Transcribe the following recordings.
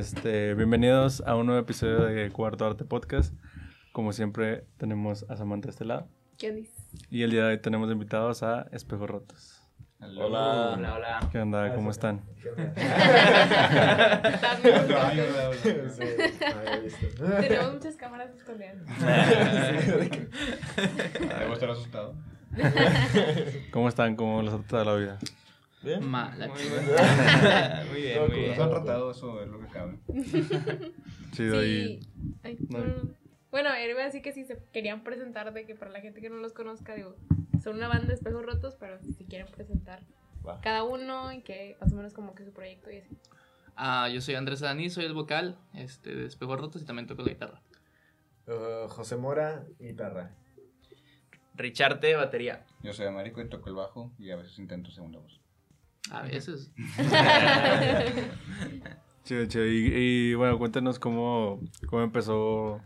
Este, bienvenidos a un nuevo episodio de Cuarto Arte Podcast. Como siempre, tenemos a Samantha de este lado. ¿Qué dices? Y el día de hoy tenemos invitados a Espejos Rotos. Hola. Hola, hola. ¿Qué onda? ¿Cómo están? Tenemos muchas cámaras escondidas. Debo estar asustado. ¿Cómo están? ¿Cómo les ha tratado la vida? ¿Bien? Mala. Muy Muy bien. bien, Nos muy bien. han tratado, eso es lo que cabe. Ay, No. Bueno, él iba a decir que si se querían presentar, de que para la gente que no los conozca, digo, son una banda de espejos rotos, pero si se quieren presentar Va. cada uno y que más o menos como que su proyecto y así. Ah, yo soy Andrés Adani, soy el vocal este, de Espejos Rotos y también toco la guitarra. Uh, José Mora, guitarra. Richarte, batería. Yo soy Américo y toco el bajo y a veces intento segunda voz. A veces. Chido, chido. Y, y, bueno, cuéntenos cómo, cómo empezó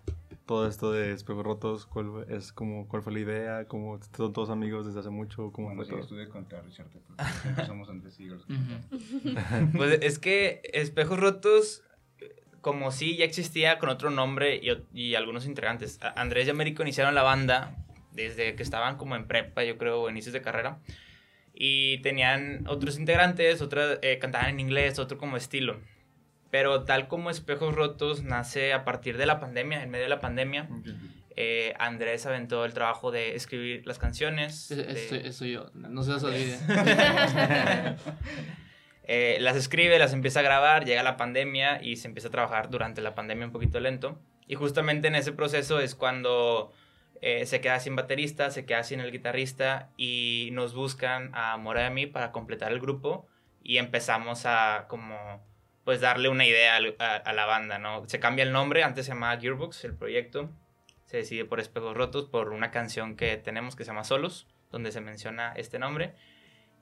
todo esto de Espejos Rotos. ¿Cuál fue- es como, cuál fue la idea? ¿Cómo son todos amigos desde hace mucho? ¿Cómo Cuando fue sí todo? contra Richard, somos antes siglos. Ujú. Pues es que Espejos Rotos, como sí ya existía con otro nombre y, y algunos integrantes. Andrés y Américo iniciaron la banda desde que estaban como en prepa, yo creo, o inicios de carrera. Y tenían otros integrantes, otros eh, cantaban en inglés, otro como estilo. Pero tal como Espejos Rotos nace a partir de la pandemia, en medio de la pandemia, eh, Andrés aventó el trabajo de escribir las canciones. Es- de- Eso, eso yo. No se os olvide. Eh, las escribe, las empieza a grabar, llega la pandemia y se empieza a trabajar durante la pandemia un poquito lento. Y justamente en ese proceso es cuando eh, se queda sin baterista, se queda sin el guitarrista y nos buscan a Mora y a mí para completar el grupo y empezamos a como pues darle una idea a, a la banda, ¿no? Se cambia el nombre, antes se llamaba Gearbox, el proyecto. Se decide por Espejos Rotos, por una canción que tenemos que se llama Solos, donde se menciona este nombre.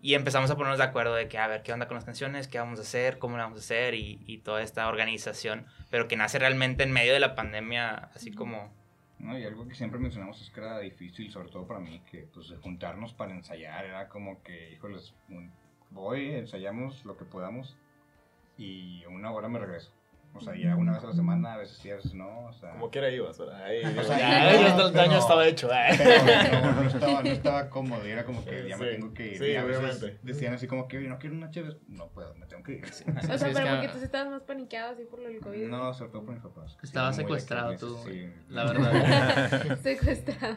Y empezamos a ponernos de acuerdo de que, a ver, ¿qué onda con las canciones? ¿Qué vamos a hacer? ¿Cómo lo vamos a hacer? Y, y toda esta organización, pero que nace realmente en medio de la pandemia, así como... ¿no? Y algo que siempre mencionamos es que era difícil, sobre todo para mí, que pues juntarnos para ensayar era como que, híjoles, voy, ensayamos lo que podamos y una hora me regreso. O sea, ya una vez a la semana, a veces sí, a veces no, o sea... Como quiera ibas, ¿verdad? Ahí, O sea, ya, está- el daño estaba hecho. ¿eh? Pero no, no estaba, no estaba cómodo, y era como que ya me tengo que ir. sí, y a veces obviamente. decían así como que, "Oye, no quiero una chévere. No puedo, me tengo que ir. O Sí, sea, es pero que- porque tú sí estabas más paniqueado así por lo del COVID. No, sobre todo por mis papás. Estaba secuestrado tú, sí. la verdad. Secuestrado.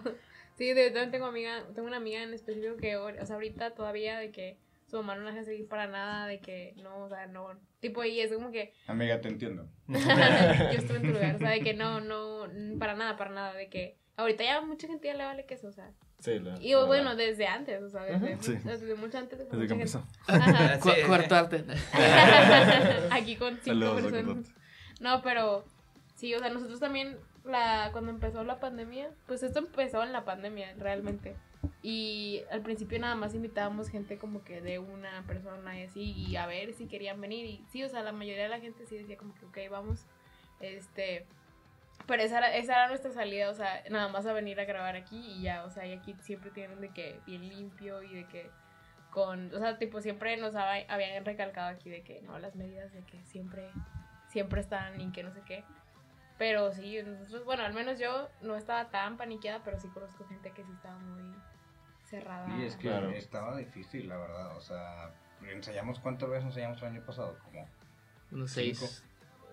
Sí, de también tengo amiga, tengo una amiga en específico que, o sea, ahorita todavía de que su mamá no la deja seguir para nada, de que no, o sea, no, tipo, y es como que Amiga, te entiendo. yo estuve en tu lugar, o sea, de que no, no, para nada, para nada, de que ahorita ya mucha gente ya le vale queso, o sea, Sí, la- y la- bueno, desde antes, o sea, desde, Ujú. Sí. desde mucho antes. de Desde que empezó. gente-. Cu-. Cuarto arte. Aquí con cinco Saludos, personas. No, pero sí, o sea, nosotros también, la, cuando empezó la pandemia, pues esto empezó en la pandemia, realmente. Y al principio nada más invitábamos gente como que de una persona y así, y a ver si querían venir. Y sí, o sea, la mayoría de la gente sí decía como que, ok, vamos. Este, pero esa era, esa era nuestra salida, o sea, nada más a venir a grabar aquí y ya, o sea, y aquí siempre tienen de que bien limpio y de que con, o sea, tipo, siempre nos habían recalcado aquí de que, no, las medidas de que siempre, siempre están y que no sé qué. Pero sí, nosotros, bueno, al menos yo no estaba tan paniqueada, pero sí conozco gente que sí estaba muy cerrada. Y es que Claro. estaba difícil, la verdad. O sea, ensayamos, ¿cuántas veces ensayamos el año pasado? Como Unos Cinco. seis.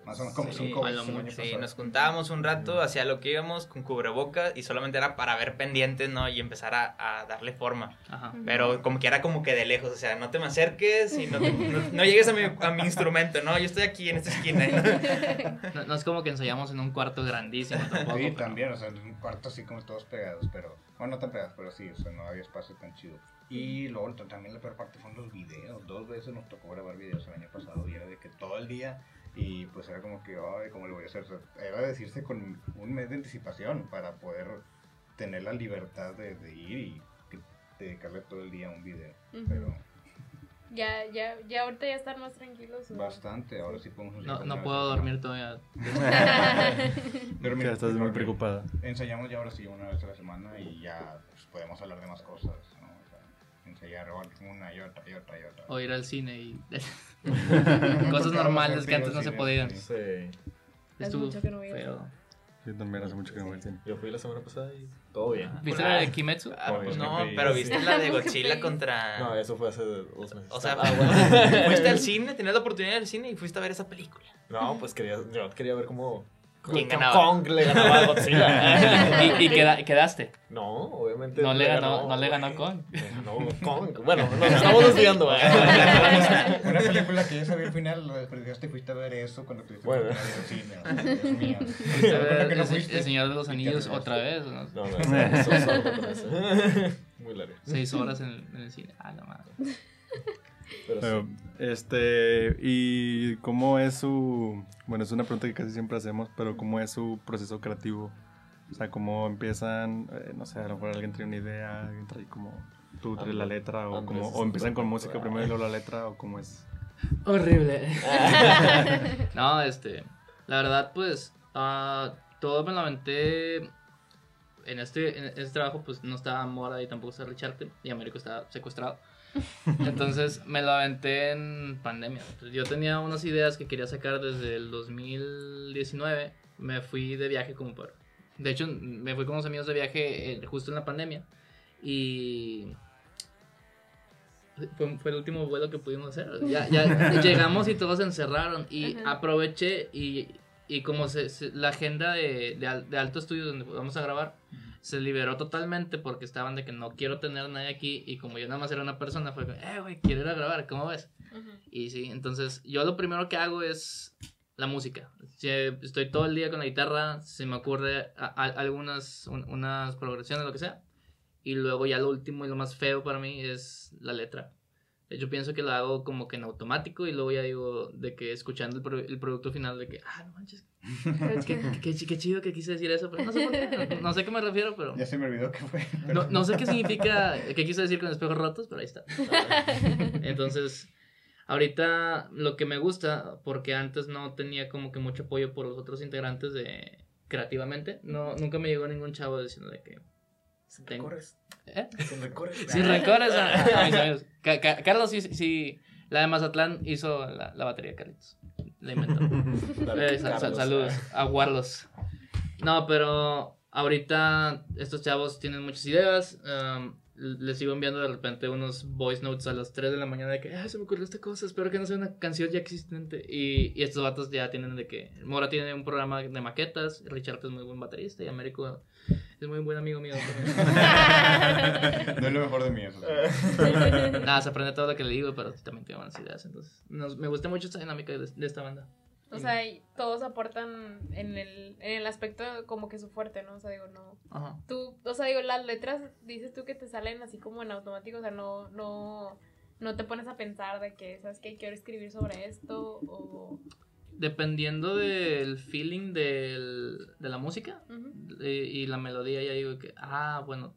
Más o menos como Sí, cinco a veces lo mucho. Sí, nos juntábamos un rato, hacía lo que íbamos con cubrebocas y solamente era para ver pendientes, ¿no? Y empezar a, a darle forma. Ajá. Pero como que era como que de lejos, o sea, no te me acerques y no, te- no- no llegues a mi, a mi instrumento, ¿no? Yo estoy aquí en esta esquina. ¿no? No, no es como que ensayamos en un cuarto grandísimo tampoco. Sí, pero- también, o sea, en un cuarto así como todos pegados, pero, bueno, no tan pegados, pero sí, o sea, no había espacio tan chido. Y luego t- también la peor parte fueron los videos, dos veces nos tocó grabar videos el año pasado y era de que todo el día, y pues era como que, ay, ¿cómo lo voy a hacer? O sea, era decirse con un mes de anticipación para poder tener la libertad de, de ir y dedicarle todo el día a un video, pero Ya, ya, ya ahorita ya están más tranquilos. bastante, ahora sí podemos No, puedo dormir todavía. Pero Ya mira, estás muy preocupada. Ensayamos ya ahora sí una vez a la semana y ya pues, podemos hablar de más cosas, sea, ensayar una y otra y otra y otra. O ir al cine y Cosas normales que antes no se podían. Sí. Estuvo mucho que no voy a feo. Yo también hace mucho que no voy al cine. Yo fui la semana pasada y todo bien. ¿Viste la de Kimetsu? Ah, Obvio, no, pero sí. viste la de Godzilla contra... No, eso fue hace dos meses. O sea, Ah, bueno. fuiste al cine, tenías la oportunidad del cine y fuiste a ver esa película. No, pues quería, yo quería ver cómo ¿Quién ganaba? Kong le ganaba a Godzilla. y y queda- quedaste. No, obviamente. No le ganó, no le ganó Kong. Ganó Kong. Bueno, nos estamos desviando. Una película que ya sabía el final, lo desperdiciaste y fuiste a ver eso cuando tuviste Bueno. al sea, Dios mío. Fuiste a Bueno, ver que no el, fuiste. el Señor de los Anillos otra vez. ¿no? No, no, eso, otra vez. Muy largo. Seis horas en el, en el cine. Ah, la madre. Pero Pero, sí. Este, ¿y cómo es su, bueno, es una pregunta que casi siempre hacemos, pero cómo es su proceso creativo? O sea, cómo empiezan, eh, no sé, a lo mejor alguien trae una idea, alguien trae como, tú traes la letra, o, como, es o empiezan con música primero y luego la letra, o cómo es. Horrible. no, este. La verdad, pues. ah, todo me lo aventé. En este, en este trabajo, pues no estaba Mora y tampoco estaba Richard. Y Américo estaba secuestrado. Entonces me lo aventé en pandemia. Entonces, yo tenía unas ideas que quería sacar desde el 2019. Me fui de viaje como por. De hecho, me fui con unos amigos de viaje eh, justo en la pandemia. Y fue, fue el último vuelo que pudimos hacer. Ya, ya llegamos y todos se encerraron. Y Ajá. aproveché y, y como se, se- la agenda de, de alto estudio donde vamos a grabar se liberó totalmente porque estaban de que no quiero tener a nadie aquí. Y como yo nada más era una persona, fue como, eh, güey, quiero ir a grabar, ¿cómo ves? Ujú. Y sí, entonces yo lo primero que hago es la música. Si estoy todo el día con la guitarra, se me ocurre a- a- algunas un- unas progresiones, lo que sea. Y luego ya lo último y lo más feo para mí es la letra. De hecho, pienso que lo hago como que en automático y luego ya digo de que escuchando el, pro- el producto final de que, ah, no manches, qué, qué, qué chido que quise decir eso, pero no sé por qué, no, no sé a qué me refiero, pero... Ya se me olvidó qué fue. No, no sé qué significa, qué quise decir con espejos rotos, pero ahí está. Entonces, ahorita lo que me gusta, porque antes no tenía como que mucho apoyo por los otros integrantes de creativamente, no, nunca me llegó ningún chavo diciendo de que... Sin tengo- rencores. ¿Eh? Sin rencores. Sin rencores a, a mis amigos. Ca- Ca- Carlos sí, sí, la de Mazatlán hizo la, la batería Carlitos. La inventó. Dale, Eh, sa- sa- Carlos. saludos a Warlos. No, pero ahorita estos chavos tienen muchas ideas. um, les sigo enviando de repente unos voice notes a las 3 de la mañana de que "Ah, se me ocurrió esta cosa, espero que no sea una canción ya existente. Y, y estos vatos ya tienen de que Mora tiene un programa de maquetas, Richard es muy buen baterista y Américo es muy buen amigo mío. No es lo mejor de mí eso. Nada, se aprende todo lo que le digo, pero también tiene buenas ideas. Entonces, nos- me gusta mucho esta dinámica de, de esta banda. O sea, y todos aportan en el, en el aspecto como que su fuerte, ¿no? O sea, digo, no. Ajá. Tú, o sea, digo, las letras, dices tú que te salen así como en automático, o sea, no, no, no te pones a pensar de que, ¿sabes qué? Quiero escribir sobre esto, o... Dependiendo del feeling del, de la música y la melodía, ya digo que, ah, bueno,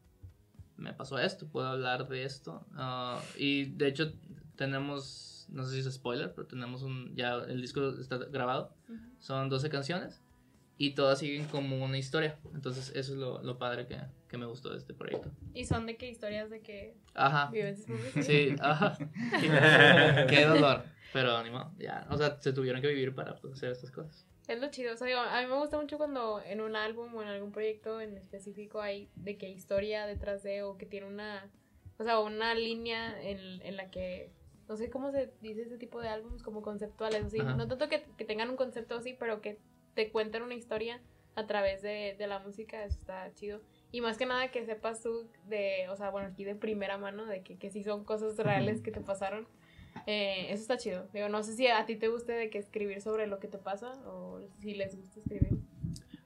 me pasó esto, puedo hablar de esto. Ah, y de hecho, tenemos, no sé si es spoiler, pero tenemos un, ya el disco está grabado. Son 12 canciones y todas siguen como una historia. Entonces, eso es lo, lo padre que, que me gustó de este proyecto. Y son de qué historias de que Ajá. propias. Sí, ajá. Qué, qué dolor. Pero ni modo, ya. O sea, se tuvieron que vivir para pues, hacer estas cosas. Es lo chido, o sea, digo, a mí me gusta mucho cuando en un álbum o en algún proyecto en específico hay de que hay historia detrás de o que tiene una, o sea, una línea en, en la que, no sé cómo se dice ese tipo de álbumes, como conceptuales, así, no tanto que, que tengan un concepto así, pero que te cuenten una historia a través de, de la música, eso está chido. Y más que nada que sepas tú de, o sea, bueno, aquí de primera mano, de que, que sí son cosas reales que te pasaron. Eh, eso está chido. Digo, no sé si a ti te guste de que escribir sobre lo que te pasa o si les gusta escribir.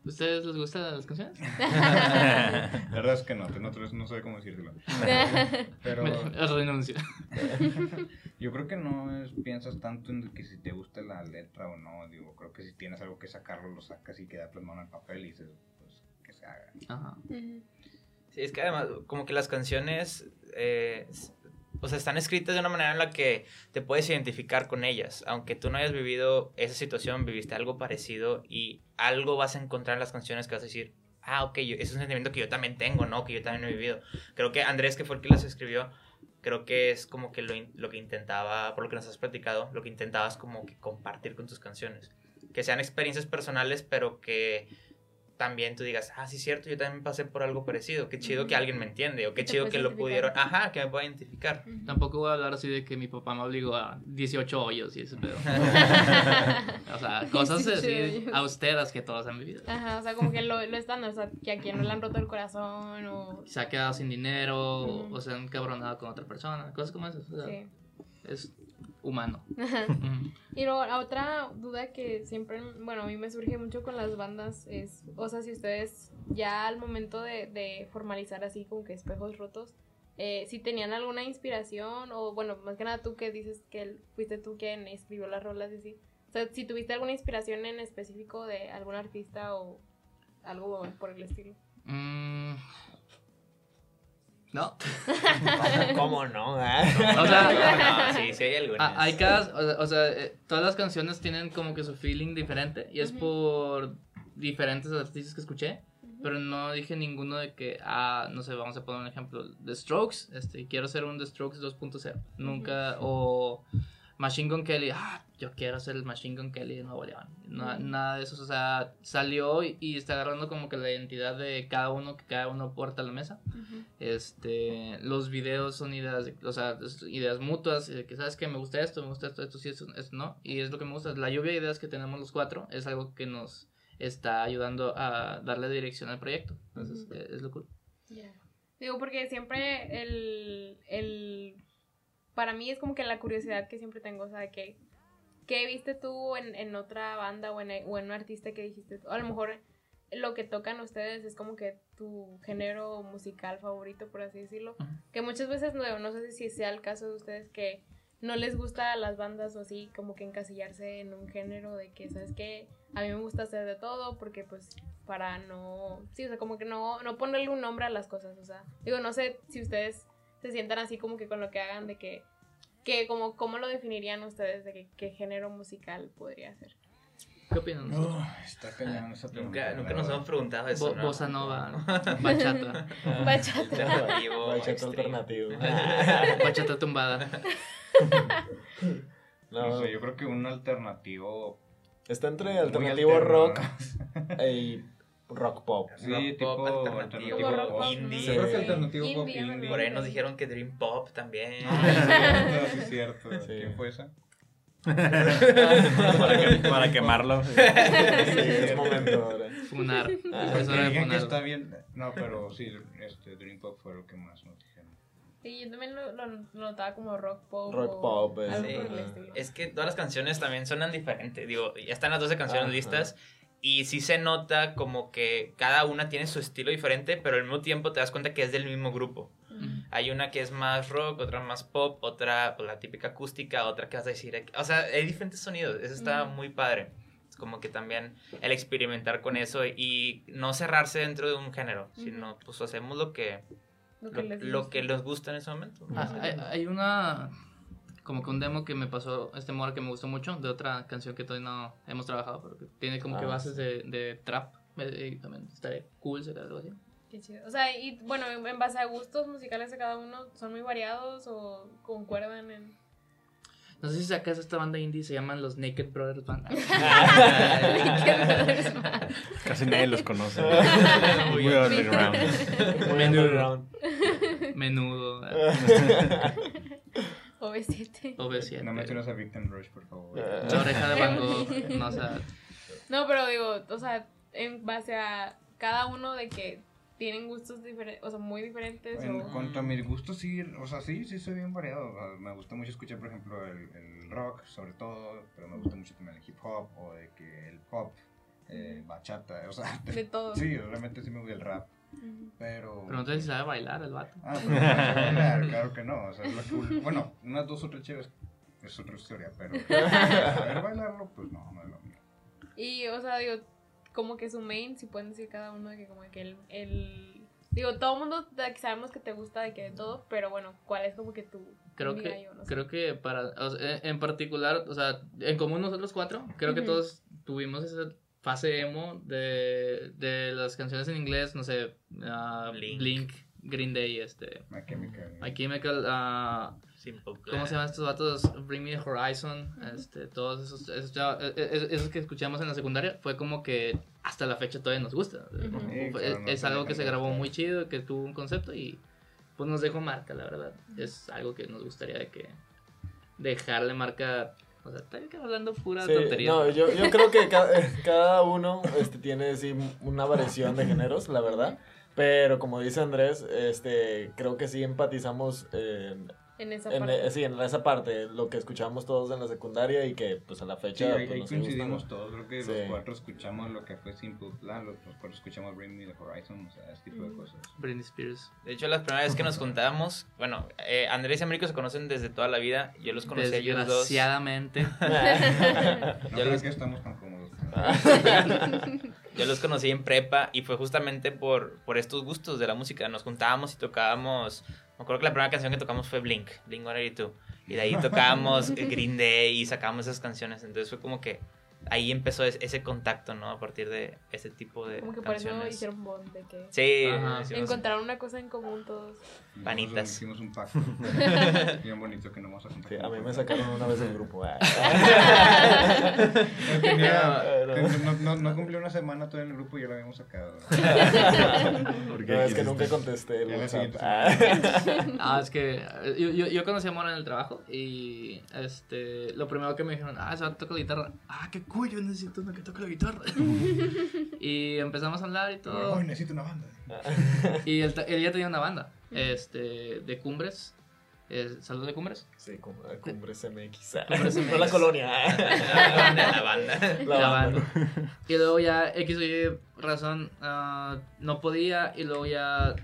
¿Ustedes les gustan las canciones? La verdad es que no, no, no sé cómo decírselo. Pero Me- renuncio. yo creo que no es- piensas tanto en que si te gusta la letra o no. Digo, creo que si tienes algo que sacarlo, lo sacas y queda plasmado en el papel y dices, pues que se haga. Ajá. Sí, es que además, como que las canciones, eh, o sea, están escritas de una manera en la que te puedes identificar con ellas. Aunque tú no hayas vivido esa situación, viviste algo parecido y algo vas a encontrar en las canciones que vas a decir, ah, ok, yo- es un sentimiento que yo también tengo, ¿no? Que yo también he vivido. Creo que Andrés, que fue el que las escribió, creo que es como que lo, lo que intentaba, por lo que nos has platicado, lo que intentabas como que compartir con tus canciones. Que sean experiencias personales, pero que también tú digas, ah, sí, cierto, yo también pasé por algo parecido. Qué chido que alguien me entiende, o qué chido que lo pudieron, ajá, que me pueda identificar. Tampoco voy a hablar así de que mi papá me obligó a 18 hoyos y ese pedo. o sea, cosas 18 así austeras que todos han vivido. Ajá, o sea, como que lo, lo estándar, o sea, que a quien no le han roto el corazón o... Se ha quedado sin dinero o se han cabronado con otra persona, cosas como esas. o sea, Sí. Es humano. Y luego, la otra duda que siempre, bueno, a mí me surge mucho con las bandas es, o sea, si ustedes ya al momento de, de formalizar así como que espejos rotos, eh, si tenían alguna inspiración o, bueno, más que nada tú que dices que el- fuiste tú quien escribió las rolas y así. O sea, si tuviste alguna inspiración en específico de algún artista o algo por el estilo. Mm. No. ¿Cómo no? ah? O sea, No, sí, sí hay algunas. Hay cada, o sea, eh, todas las canciones tienen como que su feeling diferente y es por diferentes artistas que escuché, pero no dije ninguno de que, ah, no sé, vamos a poner un ejemplo, The Strokes, este, quiero ser un The Strokes 2.0, nunca, o Machine Gun Kelly, ah, yo quiero ser el Machine Gun Kelly de Nuevo León, No- Ujú. nada de eso, o sea, salió y, y está agarrando como que la identidad de cada uno, que cada uno porta a la mesa. Este, los videos son ideas, de- o sea, es- ideas mutuas, que sabes que me gusta esto, me gusta esto, esto sí, esto, esto no, y es lo que me gusta. La lluvia de ideas que tenemos los cuatro es algo que nos está ayudando a darle dirección al proyecto. Entonces, Ujú. eh, es lo cool. Ya. Digo, porque siempre el, el... Para mí es como que la curiosidad que siempre tengo, o sea, que... ¿Qué viste tú en, en otra banda o en, o en un artista que dijiste? A lo mejor lo que tocan ustedes es como que tu género musical favorito, por así decirlo. Que muchas veces, no, no sé si sea el caso de ustedes, que no les gusta a las bandas o así, como que encasillarse en un género de que, ¿sabes qué? A mí me gusta hacer de todo porque pues para no, sí, o sea, como que no, no ponerle un nombre a las cosas, o sea, digo, no sé si ustedes se sientan así como que con lo que hagan de que, que como, ¿cómo lo definirían ustedes de que, qué género musical podría ser? ¿Qué opinan? Oh, está cañón esa pregunta. Nunca, nunca nos hemos preguntado eso. Bo- ¿no? bossa nova, bachata, Bachata. Alternativo, Bachata alternativo. bachata tumbada. No No, sé, yo creo que un alternativo. está entre alternativo rock y rock pop. Sí, Rock tipo pop, alternativo, Como rock pop, indie. ¿no? Sí. Creo que alternativo pop Indie, indie. Por ahí nos dijeron que Dream Pop también. Ah, sí, es cierto. Sí. ¿Quién fue esa? para, que- para quemarlo. Sí, es momento ahora. Funar. Ah, Es hora de funar. está bien. No, pero sí, este Dream Pop fue lo que más nos dijeron. Sí, yo también lo, lo- lo notaba como rock pop. Rock o pop, eh. Algo Sí. Es que todas las canciones también suenan diferente. Digo, ya están las 12 canciones Ajá. listas. Y sí se nota como que cada una tiene su estilo diferente, pero al mismo tiempo te das cuenta que es del mismo grupo. Ujú. Hay una que es más rock, otra más pop, otra pues, la típica acústica, otra que vas a decir. O sea, hay diferentes sonidos. Eso está Ujú. muy padre. Es como que también el experimentar con eso y no cerrarse dentro de un género, Ujú. sino pues hacemos lo que, Lo lo, que les lo gusta. que les gusta en ese momento. Ah, hay, hay una como que un demo que me pasó este mora que me gustó mucho de otra canción que todavía no hemos trabajado pero que tiene como que Ah. bases de, de trap eh, y también estaría cool sacar algo así Qué chido. O sea, y bueno, en base a gustos musicales de cada uno, ¿son muy variados o concuerdan en...? no sé si sacas esta banda indie se llaman los Naked Brothers Band Casi nadie los conoce. Muy underground. Muy underground. menudo o B7. OV7 No mencionas a Victim Rush, por favor. la oreja de Van Gogh no o sea No, pero digo, o sea, en base a cada uno de que tienen gustos diferentes, o sea, muy diferentes En o... cuanto a mis gustos, sí, o sea, sí, sí soy bien variado. O sea, me gusta mucho escuchar, por ejemplo, el, el rock, sobre todo, pero me gusta mucho también el hip hop o de que el pop, eh, bachata, o sea, De todo. sí, realmente sí me gusta el rap. Pero... pero no sé si sabe bailar el vato Ah, pero no sé bailar, claro que no, o sea, es lo cool. Bueno, unas dos o tres chéves es otra historia, pero saber bailarlo, pues no, no es lo mío. Y, o sea, digo, como que su main, si pueden decir cada uno de que como que el... el digo, todo el mundo sabemos que te gusta de que de todo, pero bueno, ¿cuál es como que tu... creo que yo? No sé. creo que para o sea, en- particular o sea en común nosotros cuatro creo que todos tuvimos esa fase emo de, de las canciones en inglés no sé ah, Blink. Blink Green Day, este, My Chemical. My Chemical, Simple ¿cómo se llaman estos vatos? Bring Me the Horizon, este, todos esos, eh, eh, esos que escuchamos en la secundaria, fue como que hasta la fecha todavía nos gusta. No es algo que se grabó muy chido, que tuvo un concepto y pues nos dejó marca, la verdad. Es algo que nos gustaría de que dejarle marca, o sea, estoy hablando pura Sí, tontería. no, yo, yo creo que ca- eh, cada uno este, tiene sí, una variación de géneros, la verdad. Pero como dice Andrés, este, creo que sí empatizamos En esa en, parte. eh, sí, en esa parte, lo que escuchamos todos en la secundaria y que pues a la Sí, fecha ahí, pues, ahí nos gusta, coincidimos ¿no? todos. Creo que Sí. los cuatro escuchamos lo que fue Simple Plan, los, los cuatro escuchamos Bring Me the Horizon, o sea, ese tipo de cosas. Britney Spears. De hecho, las primeras veces que nos juntábamos, bueno, eh, Andrés y Américo se conocen desde toda la vida. Yo los conocí a ellos dos. Desgraciadamente. No Ya creo los- que estamos tan cómodos. Yo los conocí en prepa y fue justamente por, por estos gustos de la música. Nos juntábamos y tocábamos. Me acuerdo que la primera canción que tocamos fue Blink, Blink 182. Y de ahí tocábamos Green Day y sacábamos esas canciones. Entonces fue como que ahí empezó es- ese contacto, ¿no? A partir de ese tipo de Como que por eso canciones. hicieron bond de que Sí, Ajá. encontraron una cosa en común todos. Hicimos Panitas. un- Hicimos un pacto. Bien bonito que no vamos a Sí, compartir. a mí me sacaron una vez del grupo. ah. Yo tenía- No, no, no, no cumplí una semana todavía en el grupo y ya lo habíamos sacado. Porque No, es que nunca contesté el WhatsApp. Ah. Ah, es que eh, yo, yo, yo conocí a Mora en el trabajo y este lo primero que me dijeron, ah, se va a tocar guitarra. Ah, qué cool, yo necesito uno que toque la guitarra. y empezamos a hablar y todo. Ay, necesito una banda. Y él, ta- él ya tenía una banda, este, de Cumbres. Eh, ¿Saludos de Cumbres? Sí, cum- Cumbres MX. Cumbres No la MX. colonia. la banda, la banda. La La banda. banda. Y luego ya, X o Y razón, ah, no podía. Y luego ya,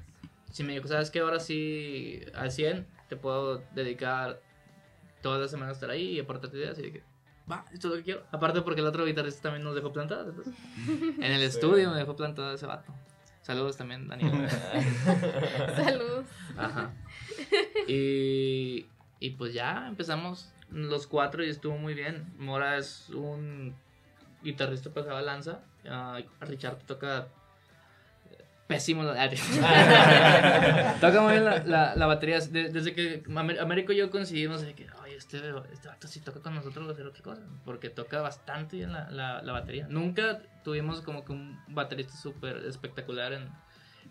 si me dijo, ¿sabes qué? Ahora sí, al 100, te puedo dedicar todas las semanas a estar ahí y aportarte ideas. Y dije, va, esto es lo que quiero. Aparte porque el otro guitarrista también nos dejó plantados. entonces, en el Sí. estudio me dejó plantado ese vato. Saludos también, Daniel. Saludos. Ajá. Y, y pues ya empezamos los cuatro y estuvo muy bien. Mora es un guitarrista pasaba lanza. ah, Richard toca pésimo. la- toca muy bien la, la, la batería. De- desde que Américo y yo coincidimos de que, oye, este, este vato si toca con nosotros va a hacer otra cosa. Porque toca bastante bien la, la, la batería. Nunca tuvimos como que un baterista súper espectacular en,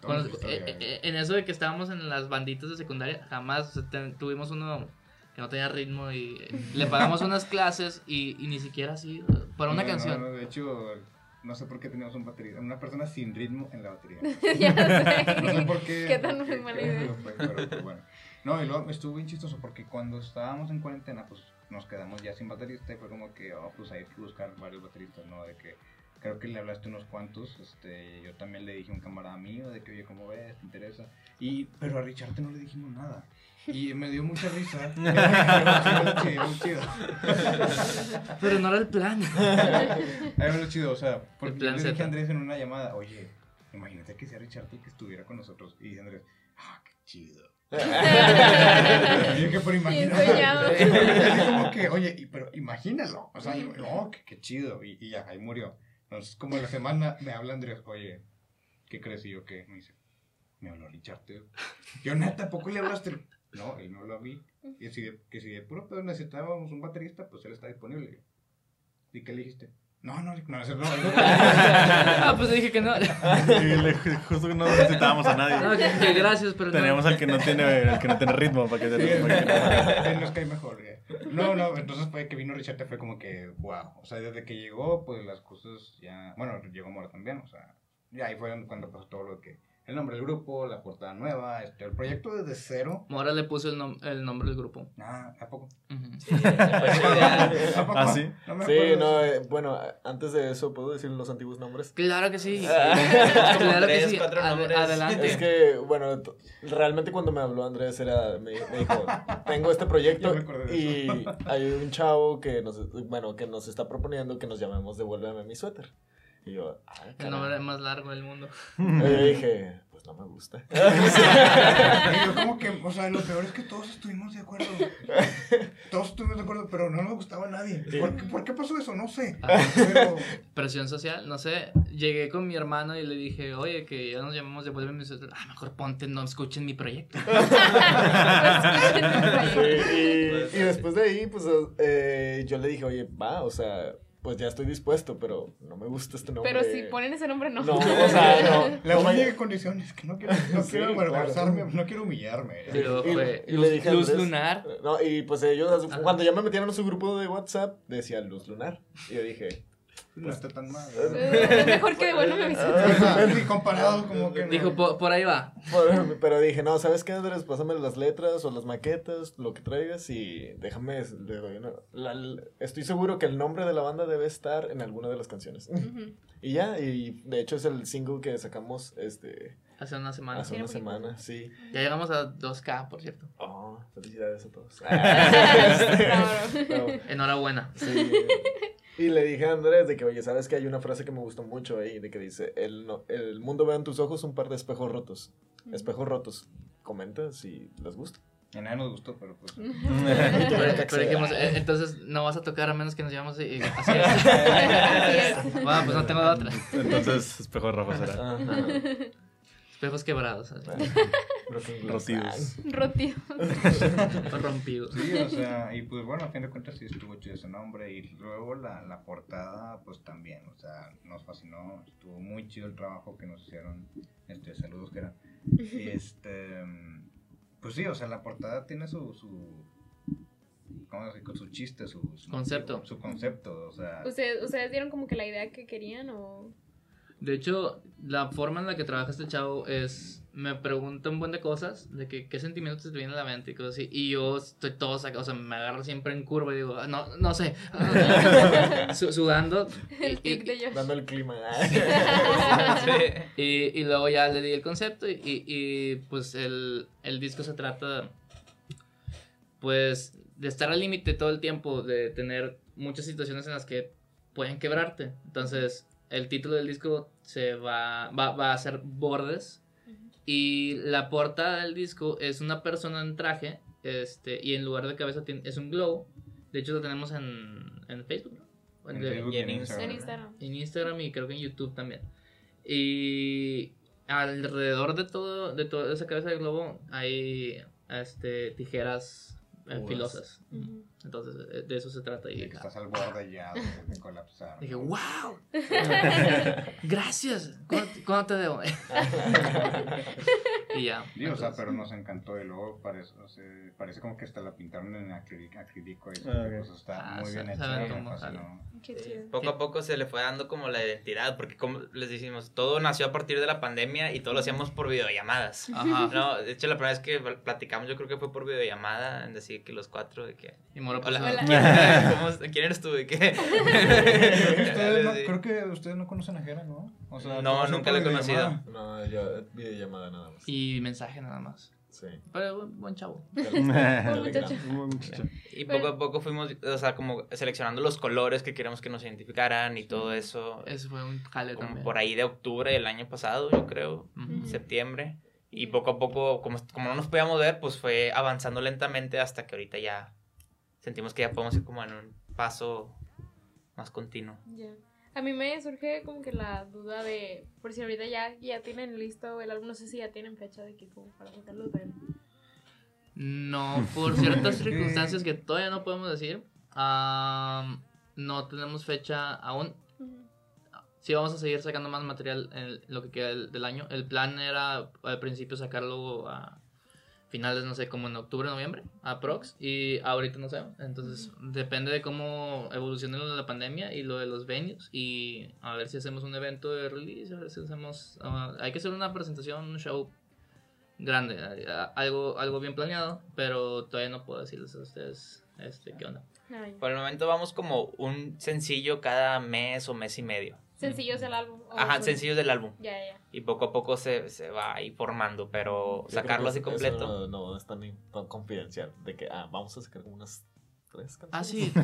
bueno, eh, eh, en eso de que estábamos en las banditas de secundaria, jamás o sea, ten- tuvimos uno que no tenía ritmo y eh, le pagamos unas clases y, y ni siquiera así, para una No, canción. no, de hecho, no sé por qué teníamos un batería, una persona sin ritmo en la batería. ya sé. No sé por qué. Qué tan qué- mala idea. fue, pero, pero bueno. No, y luego estuvo bien chistoso porque cuando estábamos en cuarentena, pues nos quedamos ya sin baterista y fue como que, oh, pues hay que buscar varios bateristas, ¿no? De que creo que le hablaste unos cuantos, este, yo también le dije a un camarada mío de que, oye, ¿cómo ves? ¿Te interesa? Y, pero a Richard no le dijimos nada. Y me dio mucha risa. Pero no era el plan. Era lo chido, o sea, porque yo le dije a Andrés en una llamada, oye, imagínate que sea Richard y que estuviera con nosotros. Y dice Andrés, ah, qué chido. y yo que por imaginar. Así como que, oye, pero imagínalo. O sea, no, qué, qué chido. Y, y ya, ahí murió. Entonces, como la semana me habla Andrés, oye, ¿qué crees? Y yo, ¿qué? Me dice, me habló Richard. Yo, neta, ¿a poco le hablaste? No, él no lo vi. Y si de, que si de puro pedo necesitábamos un baterista, pues él está disponible. ¿Y qué le dijiste? No, no, no, no. no. ah, pues dije que no. Y le- justo no necesitábamos a No, nadie. que, que gracias, pero no. Teníamos al que no tiene, al que no tiene ritmo para que Sí, se que- él nos cae mejor. güey. No, no, entonces fue que vino Richard, fue como que, wow. O sea, desde que llegó, pues las cosas ya. Bueno, llegó Mora también, o sea, ya ahí fue cuando pasó todo lo que. El nombre del grupo, la portada nueva, este, el proyecto desde cero. Mora le puso el, nom- el nombre del grupo. Ah, ¿a poco? Sí, fue su idea. ¿A poco? ¿Ah, sí? No me Sí, acuerdo no, eh, bueno, antes de eso, ¿puedo decir los antiguos nombres? Claro que sí. Como claro que tres, sí. cuatro nombres. adelante. Es que, bueno, realmente cuando me habló Andrés era, me, me dijo, tengo este proyecto y hay un chavo que nos, bueno, que nos está proponiendo que nos llamemos Devuélveme mi suéter. Y yo, ah, El nombre más largo del mundo. Y yo dije, pues no me gusta. Y yo como que, O sea, lo peor es que todos estuvimos de acuerdo. Todos estuvimos de acuerdo, pero no nos gustaba a nadie. ¿Por qué, por qué pasó eso? No sé. Ah. Pero Presión social, no sé. Llegué con mi hermano y le dije, oye, que ya nos llamamos Devuelve mi suéter. Ah, mejor ponte, no escuchen mi proyecto. Sí, y, y después de ahí, pues eh, yo le dije, oye, va, o sea, pues ya estoy dispuesto, pero no me gusta este nombre. Pero si ponen ese nombre, no. No, o sea, no. la única condición es que no quiero, no Sí, quiero claro. avergonzarme, no quiero humillarme. Y luego Y- fue y le luz, dije a luz Andrés- lunar. No, y pues ellos, Ajá. cuando ya me metieron en su grupo de WhatsApp, decía Luz Lunar. Y yo dije, No está tan mal. Eh, Es mejor que devuélveme mi suéter. Sí, comparado como que no. Dijo, por, por ahí va. Pero dije, no, ¿sabes qué, Andrés? Pásame las letras o las maquetas, lo que traigas y déjame. le doy una- la- la- estoy seguro que el nombre de la banda debe estar en alguna de las canciones. Ujú. y ya, y de hecho es el single que sacamos este Hace una semana. hace una semana, sí. Ya llegamos a 2K, por cierto. Oh, felicidades a todos. No, Enhorabuena. sí. Y le dije a Andrés de que, oye, ¿sabes que hay una frase que me gustó mucho ahí? De que dice, el, no- el mundo ve en tus ojos un par de espejos rotos. Espejos rotos. Comenta si les gusta. A nadie nos gustó, pero pues. Pero, dijimos, eh, entonces no vas a tocar a menos que nos llevamos y, así. Bueno, pues no tengo de otra. Entonces, espejo de Rafa será. Ajá. Espejos quebrados. Rotidos. Rotido. o rompidos. Sí, o sea, y pues bueno, a fin de cuentas sí estuvo chido ese nombre. Y luego la, la portada, pues también, o sea, nos fascinó. Estuvo muy chido el trabajo que nos hicieron. Este, saludos que eran. Este, pues sí, o sea, la portada tiene su. su ¿Cómo decir? Su chiste, su, su Concepto. Su concepto, o sea. ¿Ustedes, ¿Ustedes dieron como que la idea que querían o...? De hecho, la forma en la que trabaja este chavo es. Me pregunta un buen de cosas, de que qué sentimientos te vienen a la mente y cosas así. Y yo estoy todo sacado, o sea, me agarro siempre en curva y digo, "Ah, no, no sé. Su- sudando. El Y- tic y- de. Dando el clima. Sí. Y, y luego ya le di el concepto y, y- y, pues el, el disco se trata pues de estar al límite todo el tiempo, de tener muchas situaciones en las que pueden quebrarte. Entonces el título del disco se va, va, va a ser Bordes y la portada del disco es una persona en traje este, y en lugar de cabeza tiene, es un globo. De hecho lo tenemos en, en Facebook. ¿no? En- en Facebook y en y en En Instagram. Instagram. en Instagram y creo que en YouTube también. Y alrededor de todo, de toda esa cabeza de globo hay este, tijeras eh, filosas. Entonces, eh, de eso se trata. Y De que estás al borde ya de, de colapsar. dije, wow, gracias. ¿Cuándo, cuándo te debo? y ya. Sí, o sea, pero nos encantó y luego parece, o sea, parece como que hasta la pintaron en acrílico, acrílico y eso, Ah, ok. pues está Ah, muy bien hecho. chido. Poco a poco se le fue dando como la identidad, porque como les decimos, todo nació a partir de la pandemia y todo lo hacíamos por videollamadas. Ajá. No, de hecho la primera vez que platicamos yo creo que fue por videollamada, en decir que los cuatro de que... Y Pues, Hola, Hola. ¿quién, quién eres tú? ¿De qué? Ustedes no- Sí. creo que ustedes no conocen a Jera, ¿no? O sea, No, nunca la he conocido. No, yo videollamada nada más. Y mensaje nada más. Sí. Pero buen, buen chavo. Y poco a poco fuimos, o sea, como seleccionando los colores que queríamos que nos identificaran y todo eso. Ese fue un jale Como también. por ahí de octubre del año pasado, yo creo, Ujú. septiembre. Y poco a poco, como, como no nos podíamos ver, pues fue avanzando lentamente hasta que ahorita ya sentimos que ya podemos ir como en un paso más continuo. Ya. A mí me surge como que la duda de, por si ahorita ya, ya tienen listo el álbum, no sé si ya tienen fecha de que como para sacarlo de No, por ciertas circunstancias que todavía no podemos decir. am, no tenemos fecha aún. Sí, vamos a seguir sacando más material en lo que queda del, del año. El plan era al principio sacarlo a finales, no sé, como en octubre, noviembre, a Prox. Y ahorita no sé. Entonces, depende de cómo evolucione lo de la pandemia y lo de los venues. Y a ver si hacemos un evento de release, a ver si hacemos. ah, hay que hacer una presentación, un show grande, algo, algo bien planeado, pero todavía no puedo decirles a ustedes este, qué onda. Ay. Por el momento vamos como un sencillo cada mes o mes y medio. Sencillo es el álbum. Ajá, sencillos del álbum. Ya, ya. Y poco a poco se, se va ahí formando, pero Yo sacarlo así eso completo. No, no es tan, tan confidencial. De que, ah, vamos a sacar como unas tres canciones. Ah. Sí,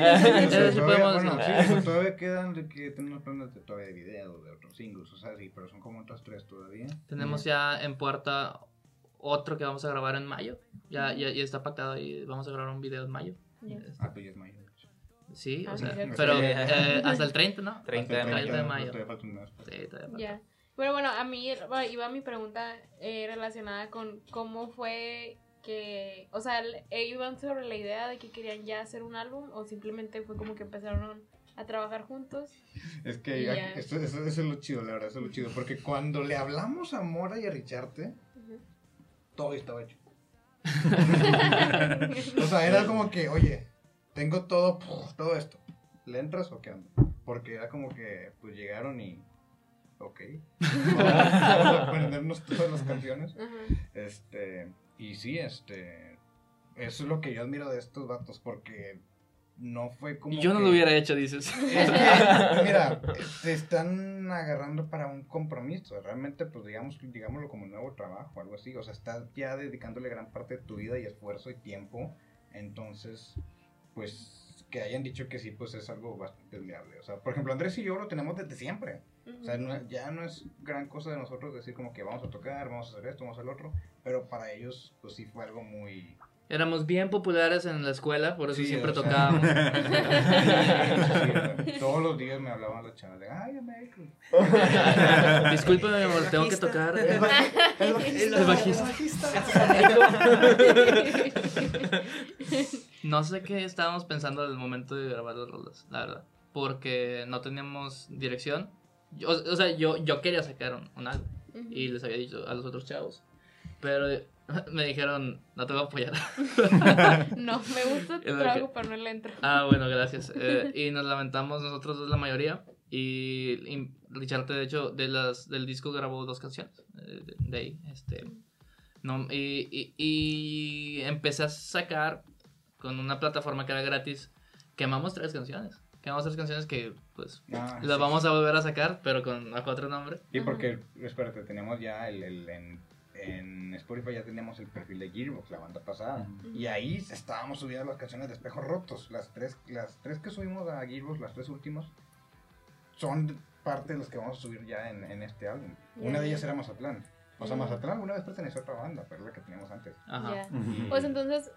Ah, sí, todavía, podemos bueno, decir. sí, o sea, todavía quedan de que tenemos planes de, todavía de videos, de otros singles, o sea, sí, pero son como otras tres todavía. Tenemos ya en puerta otro que vamos a grabar en mayo. Ya, ya, ya está pactado y vamos a grabar un video en mayo. Ya. Este, Ah, pues ya es mayo. Sí, Ah, o sea, pero eh, hasta el 30, ¿no? 30 de Hasta el mayo. 30 de mayo. Sí, todavía. Ya. Pero bueno, a mí iba mi pregunta eh, relacionada con cómo fue que, o sea, eh, iban sobre la idea de que querían ya hacer un álbum o simplemente fue como que empezaron a trabajar juntos. Es que eso, eso- eso es lo chido, la verdad, eso es lo chido. Porque cuando le hablamos a Mora y a Richarte, Ujú. todo estaba hecho. O sea, era como que, oye, tengo todo, todo esto. ¿Le entras o qué onda? Porque era como que, pues llegaron y. Ok. Vamos a aprendernos todas las canciones. Este. Y sí, este. Eso es lo que yo admiro de estos vatos. Porque no fue como. Yo no que- lo hubiera hecho, dices. es que, mira, te están agarrando para un compromiso. Realmente, pues digamos, digámoslo como un nuevo trabajo, algo así. O sea, estás ya dedicándole gran parte de tu vida y esfuerzo y tiempo. Entonces, pues que hayan dicho que sí, pues es algo bastante admirable. O sea, por ejemplo, Andrés y yo lo tenemos desde siempre. O sea, no- ya no es gran cosa de nosotros decir como que vamos a tocar, vamos a hacer esto, vamos a hacer lo otro. Pero para ellos, pues sí fue algo muy... Éramos bien populares en la escuela, por eso Sí, siempre o sea. tocábamos. Sí, todos los días me hablaban las chavas de, ay, mi amor, tengo que bajista. tocar. El bajista. El bajista. No sé qué estábamos pensando al momento de grabar las rolas, la verdad. Porque no teníamos dirección. Yo- o, sea, yo, yo quería sacar un, un álbum y les había dicho a los otros chavos. Pero me dijeron, no te voy a apoyar. No, me gusta tu trabajo, pero no le entro. Ah, bueno, gracias. Eh, y nos lamentamos nosotros dos la mayoría. Y, y Richard, de hecho, de las, del disco grabó dos canciones. eh, de, de ahí. Este, no, y, y, y empecé a sacar con una plataforma que era gratis. Quemamos tres canciones. Quemamos tres canciones que, pues, Ah, las sí. vamos a volver a sacar, pero con bajo otro nombre. Sí, porque, espérate, tenemos ya el, el- en, en Spotify ya teníamos el perfil de Gearbox, la banda pasada. Y ahí estábamos subiendo las canciones de Espejos Rotos. Las tres, las tres que subimos a Gearbox, las tres últimas, son parte de las que vamos a subir ya en, en este álbum. Una de ellas era Mazatlán. O sea, Mm. Mazatlán una vez perteneció a otra banda, pero es la que teníamos antes. Ajá. Ya. Pues entonces,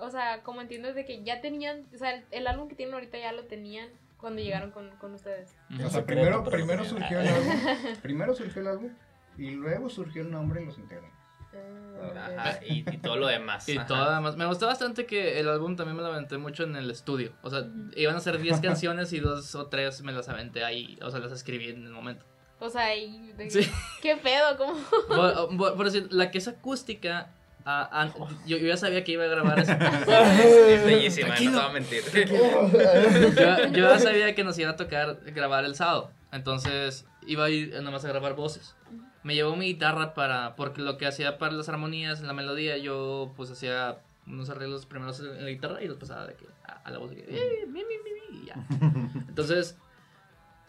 o sea, como entiendo es de que ya tenían, o sea, el, el álbum que tienen ahorita ya lo tenían cuando llegaron con, con ustedes. O sea, primero, primero surgió el álbum, primero surgió el álbum y luego surgió el nombre y los integrantes. Ah, Ajá, y, y todo lo demás. Y ajá. todo además. Me gustó bastante que el álbum también me lo aventé mucho en el estudio. O sea, iban a ser 10 canciones y dos o tres me las aventé ahí. O sea, las escribí en el momento. O sea, y de- Sí. ¿qué pedo? ¿Cómo? Por, por- por decir, la que es acústica. ah, ah, yo, yo ya sabía que iba a grabar eso. Es bellísima, no te voy a mentir. Yo, yo ya sabía que nos iba a tocar grabar el sábado. Entonces iba a ir nomás a grabar voces. Me llevó mi guitarra para. Porque lo que hacía para las armonías, la melodía, yo pues hacía unos arreglos primeros en la guitarra y los pasaba de que a, a la voz de que, "Eh, mi, mi, mi, mi", y ya. Entonces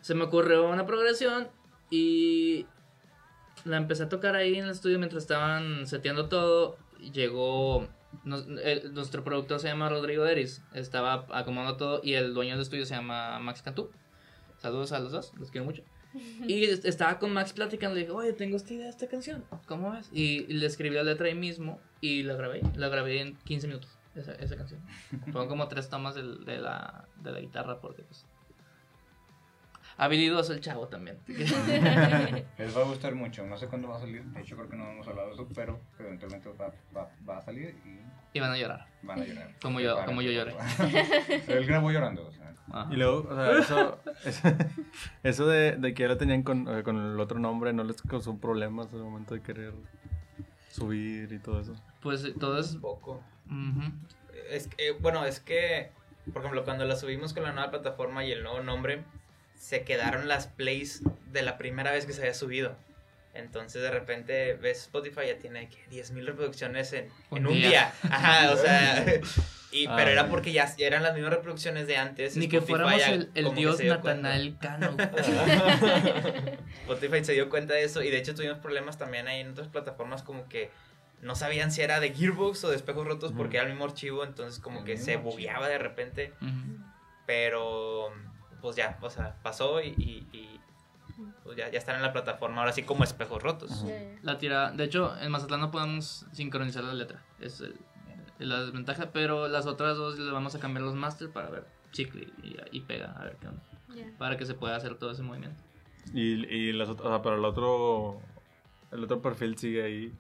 se me ocurrió una progresión y la empecé a tocar ahí en el estudio mientras estaban seteando todo. Llegó. nos- el- nuestro productor se llama Rodrigo Deris. Estaba acomodando todo. Y el dueño del estudio se llama Max Cantú. Saludos a los dos, los quiero mucho. Y est- estaba con Max platicando. Le dije, oye, tengo esta idea de esta canción. ¿Cómo ves? Y le escribí la letra ahí mismo. Y la grabé. La grabé en 15 minutos. Esa, esa canción. Fueron como tres tomas de, la, de la guitarra. Porque, pues. Habilidoso el chavo también. Les va a gustar mucho, no sé cuándo va a salir, de hecho creo que no hemos hablado de eso, pero eventualmente va, va, va a salir y Y van a llorar. van a llorar. Como yo- como yo lloré. Él grabó llorando, o sea. Ajá. Y luego, o sea, eso, eso, eso de, de que ya lo tenían con, eh, con el otro nombre, ¿no les causó problemas al momento de querer subir y todo eso? Pues todo es. Un poco. Es que, eh, bueno, es que, por ejemplo, cuando la subimos con la nueva plataforma y el nuevo nombre, se quedaron las plays de la primera vez que se había subido. Entonces de repente ves Spotify ya tiene que 10.000 reproducciones en, Un en un día. día. Ajá, o sea, y, pero era porque ya, ya eran las mismas reproducciones de antes. Ni que fuéramos ya el, dios. Natanael Cano. Spotify se dio cuenta de eso y de hecho tuvimos problemas también ahí en otras plataformas como que no sabían si era de Gearbox o de espejos rotos porque era el mismo archivo, entonces como El que se archivo. bugueaba de repente, pero pues ya, o sea, pasó y, y- y pues ya, ya están en la plataforma, ahora sí como espejos rotos. La tira, de hecho, en Mazatlán no podemos sincronizar la letra. Es el- la desventaja, pero las otras dos le vamos a cambiar los master para ver chicle y, y pega, a ver qué onda. Para que se pueda hacer todo ese movimiento. Y, y las o sea, pero el otro, el otro perfil sigue ahí.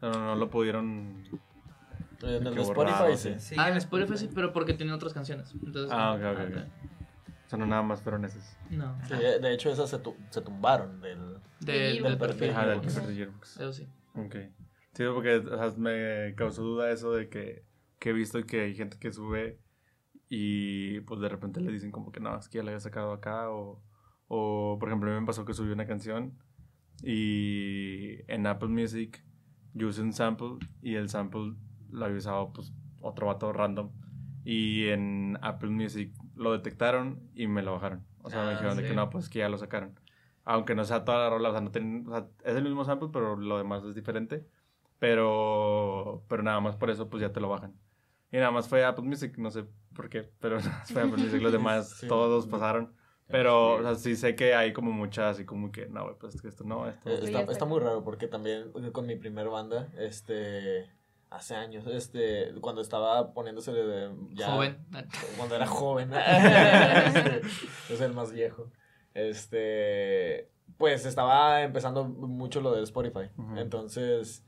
No, no, no lo pudieron. En el Spotify, sí. Sí, ah, en Spotify sí, pero porque tiene otras canciones. Entonces, Ah, ok, ok, ok. O sea, no nada más fueron esas. No. Sí, de de hecho, esas se, tu- se tumbaron del... De- Del del perfil. Ajá, del perfil de Gearbox. Eso sí. Ok. Sí, porque o sea, me causó duda eso de que, que he visto que hay gente que sube y pues de repente le dicen como que no, es que ya la había sacado acá o, o por ejemplo a mí me pasó que subí una canción y en Apple Music yo usé un sample y el sample lo había usado pues otro vato random y en Apple Music lo detectaron y me lo bajaron. O sea, me Ah, dijeron de que sí. no, pues que ya lo sacaron. Aunque no sea toda la rola, o sea, no tienen- o sea, es el mismo sample, pero lo demás es diferente. Pero, pero nada más por eso, pues ya te lo bajan. Y nada más fue Apple Music, no sé por qué, pero fue Apple Music. Los demás, Sí. todos pasaron. Pero, o sea, sí sé que hay como muchas, así como que, no, pues esto no, esto. Eh, Sí, está, está. muy raro porque también con mi primer banda, este, hace años, este, cuando estaba poniéndose de, ya, Joven. cuando era joven, este, es el más viejo, este, pues estaba empezando mucho lo del Spotify, entonces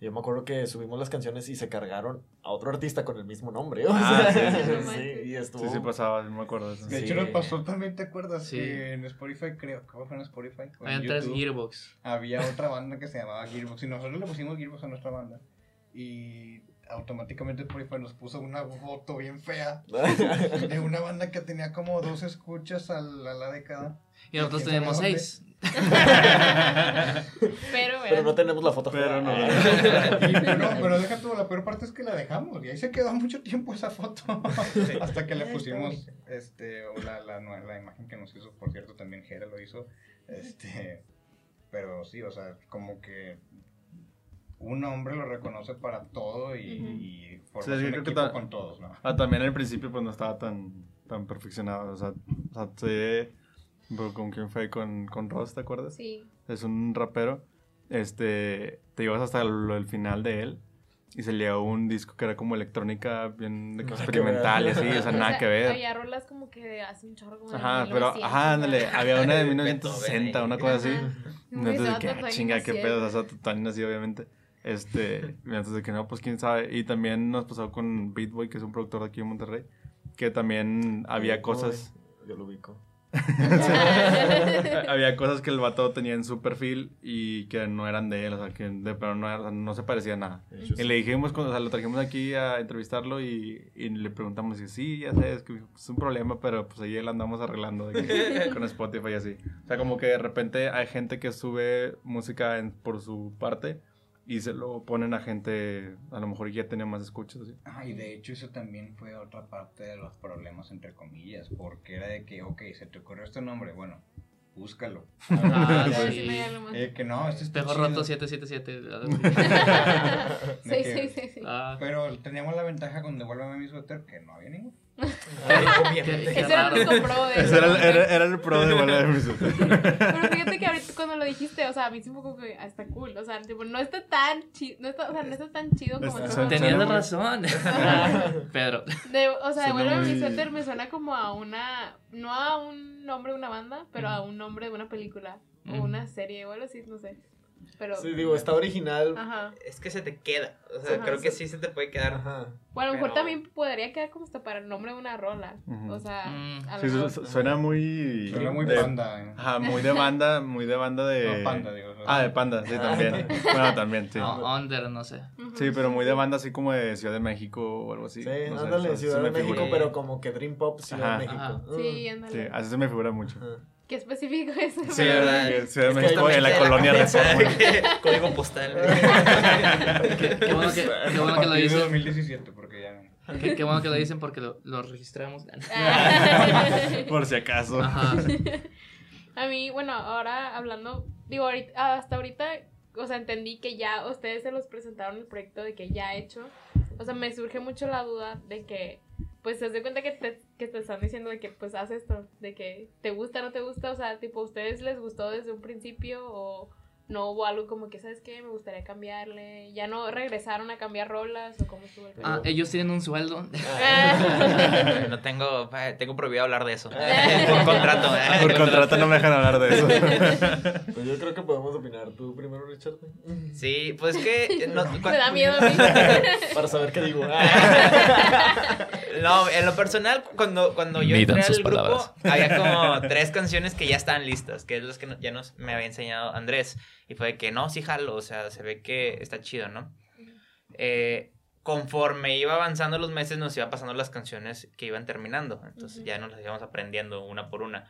yo me acuerdo que subimos las canciones y se cargaron a otro artista con el mismo nombre, o Ah, sea, sí, sí, sí. sí, y estuvo, Sí, sí pasaba, no me acuerdo de. De hecho, nos pasó también, ¿te acuerdas? Sí. Que en Spotify, creo, ¿cómo fue en Spotify? YouTube, Gearbox. Había otra banda que se llamaba Gearbox y nosotros le pusimos Gearbox a nuestra banda. Y automáticamente Spotify nos puso una foto bien fea de una banda que tenía como dos escuchas a la, a la década. Y nosotros ¿Quién sabe tenemos seis. Pero, no tenemos la foto. Pero no. Pero, pero deja tú, la peor parte es que la dejamos y ahí se quedó mucho tiempo esa foto. Hasta que le pusimos este, o la, la, la imagen que nos hizo, por cierto, también Jera lo hizo. Este, pero sí, o sea, como que un hombre lo reconoce para todo y, y forma Sí, un que equipo ta- con todos, ¿no? Ah, también al principio pues no estaba tan, tan perfeccionado. O sea, o sea sé, pero con quién fue, con, con Ross, ¿te acuerdas? Sí. Es un rapero. Este, te ibas hasta el, el final de él y salía un disco que era como electrónica bien de que que experimental y así, o sea, O nada sea, que ver. Había rolas como que hace un chorro como de Ajá, pero, 1900, ajá, ándale, había una de Beethoven 1960, ahí. una cosa así. Entonces, que, pues, chinga, qué pedo, o sea, también así, obviamente. Este, y entonces que no, pues quién sabe. Y también nos pasó con Beatboy, que es un productor de aquí en Monterrey, que también había cosas, Yo lo ubico. había cosas que el vato tenía en su perfil y que no eran de él, o sea, que de pero no, era- no se parecía a nada. De Y le dijimos, cuando- o sea, lo trajimos aquí a entrevistarlo y, y le preguntamos, y sí, ya sé, es que es un problema, pero pues ahí él andamos arreglando de que- con Spotify y así. O sea, como que de repente hay gente que sube música en- por su parte y se lo ponen a gente, a lo mejor ya tiene más escuchas. ¿sí? Ah, y de hecho eso también fue otra parte de los problemas, entre comillas, porque era de que, ok, se te ocurrió este nombre, bueno, búscalo. Ah, Pero sí. Eh, que no, este Espejo roto 777. Sí, de sí, que- sí, sí. Ah, Pero teníamos la ventaja con Devuélveme mi suéter que no había ninguno. qué Ese era el único pro de Ese era, el- era, era el pro de de Pero fíjate que ahorita cuando lo dijiste, o sea, a mí sí fue como que ah, está cool. O sea, tipo, no está tan chido, no está, o sea, no está tan chido como Está- el otro. Tenías muy- razón. Pedro. De, o sea, mi muy- suéter me suena como a una, no a un nombre de una banda, pero a un nombre de una película o una serie o algo así, no sé. Pero, Sí, digo, está original. ajá. Es que se te queda. O sea, Ajá, creo que sí. sí se te puede quedar. Ajá. Bueno, a lo mejor Pero- también podría quedar como hasta para el nombre de una rola. O sea, Mm. a lo Sí, su- suena muy... Suena muy de- panda. eh. Ajá, muy de banda, muy de banda de... No, panda, digo. Ah, de panda, sí, también. bueno, también, sí. No, Under, no sé. Sí, pero muy de banda así como de Ciudad de México o algo así. Sí, no sé, ándale, eso- Ciudad de México, figura. pero como que Dream Pop Ciudad Ajá. de México. Ajá. Sí, Sí, ándale. así se me figura mucho. Qué específico es. Sí, ¿verdad? Ciudad de Es que México en la de colonia cabeza, Reforma. que- Código postal. Qué, bueno que, qué bueno que lo de dicen. 2017, porque ya... Qué, qué bueno que lo dicen porque lo, lo registramos. Por si acaso. Ajá. A mí, bueno, ahora hablando, digo, ahorita, hasta ahorita, o sea, entendí que ya ustedes se los presentaron el proyecto de que ya hecho. O sea, me surge mucho la duda de que, pues se das cuenta que te, que te están diciendo de que pues haz esto, de que te gusta, no te gusta, o sea, tipo, ¿a ustedes les gustó desde un principio o no hubo algo como que, ¿sabes qué? Me gustaría cambiarle, ya no regresaron a cambiar rolas o cómo estuvo el Ah, ellos tienen un sueldo. no tengo, eh, tengo prohibido hablar de eso. Por contrato. eh. Por contrato no me dejan hablar de eso. Pues yo creo que podemos opinar tú primero, Richard. Sí, pues que... no- Me da miedo a mí. Para saber qué digo. No, en lo personal, cuando, cuando yo Midan entré al grupo, palabras. había como tres canciones que ya estaban listas, que es las que ya nos, me había enseñado Andrés. Y fue de que no, sí jalo, o sea, se ve que está chido, ¿no? Eh, conforme iba avanzando los meses, nos iba pasando las canciones que iban terminando. Entonces Ujú. ya nos las íbamos aprendiendo una por una.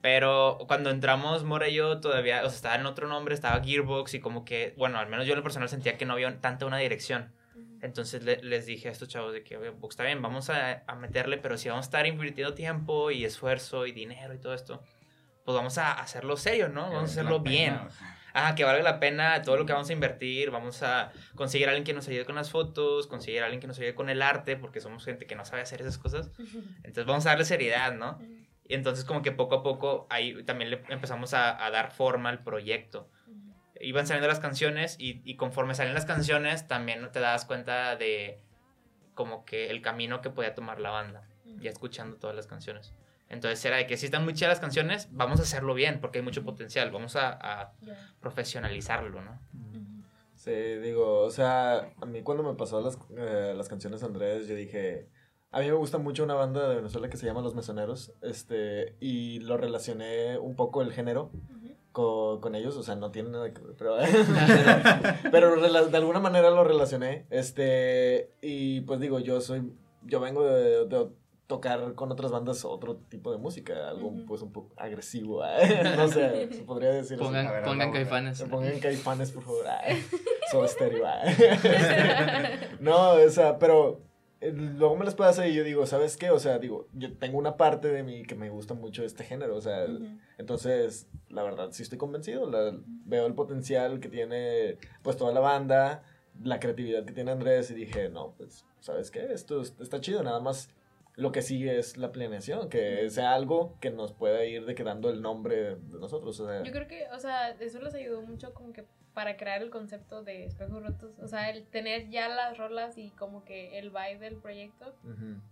Pero cuando entramos, Mora y yo todavía, o sea, estaba en otro nombre, estaba Gearbox y como que, bueno, al menos yo en lo personal sentía que no había tanta una dirección. Entonces le- les dije a estos chavos de que, oye, pues está bien, vamos a, a meterle, pero si vamos a estar invirtiendo tiempo y esfuerzo y dinero y todo esto, pues vamos a hacerlo serio, ¿no? Vamos a hacerlo bien. Ah, que valga la pena todo lo que vamos a invertir, vamos a conseguir a alguien que nos ayude con las fotos, conseguir a alguien que nos ayude con el arte, porque somos gente que no sabe hacer esas cosas. Entonces vamos a darle seriedad, ¿no? Y entonces como que poco a poco ahí también le empezamos a, a dar forma al proyecto. Iban saliendo las canciones y, y conforme salen las canciones también te das cuenta de como que el camino que podía tomar la banda, ya escuchando todas las canciones. Entonces era de que si están muy chidas las canciones, vamos a hacerlo bien porque hay mucho potencial, vamos a, profesionalizarlo, ¿no? Sí, digo, o sea, a mí cuando me pasó las, eh, las canciones de Andrés, yo dije, a mí me gusta mucho una banda de Venezuela que se llama Los Mesoneros, este, y lo relacioné un poco el género con, con ellos, o sea, no tiene nada que ver, pero, pero de alguna manera lo relacioné, este, y pues digo, yo soy, yo vengo de, de tocar con otras bandas otro tipo de música, algo pues un poco agresivo, ¿eh? no sé, se podría decir. Pongan, ver, pongan ver. caifanes. Se pongan caifanes, por favor. Ay, Soda Stereo. ay. no, o sea, pero eh, luego me puede hacer y yo digo, ¿sabes qué? O sea, digo, yo tengo una parte de mí que me gusta mucho este género, o sea, entonces, la verdad, sí estoy convencido, la- veo el potencial que tiene, pues, toda la banda, la creatividad que tiene Andrés y dije, no, pues, ¿sabes qué? Esto es- está chido, nada más lo que sigue es la planeación, que sea algo que nos pueda ir de quedando el nombre de nosotros, o sea, Yo creo que, o sea, eso les ayudó mucho como que para crear el concepto de espejos rotos. O sea, el tener ya las rolas y como que el vibe del proyecto,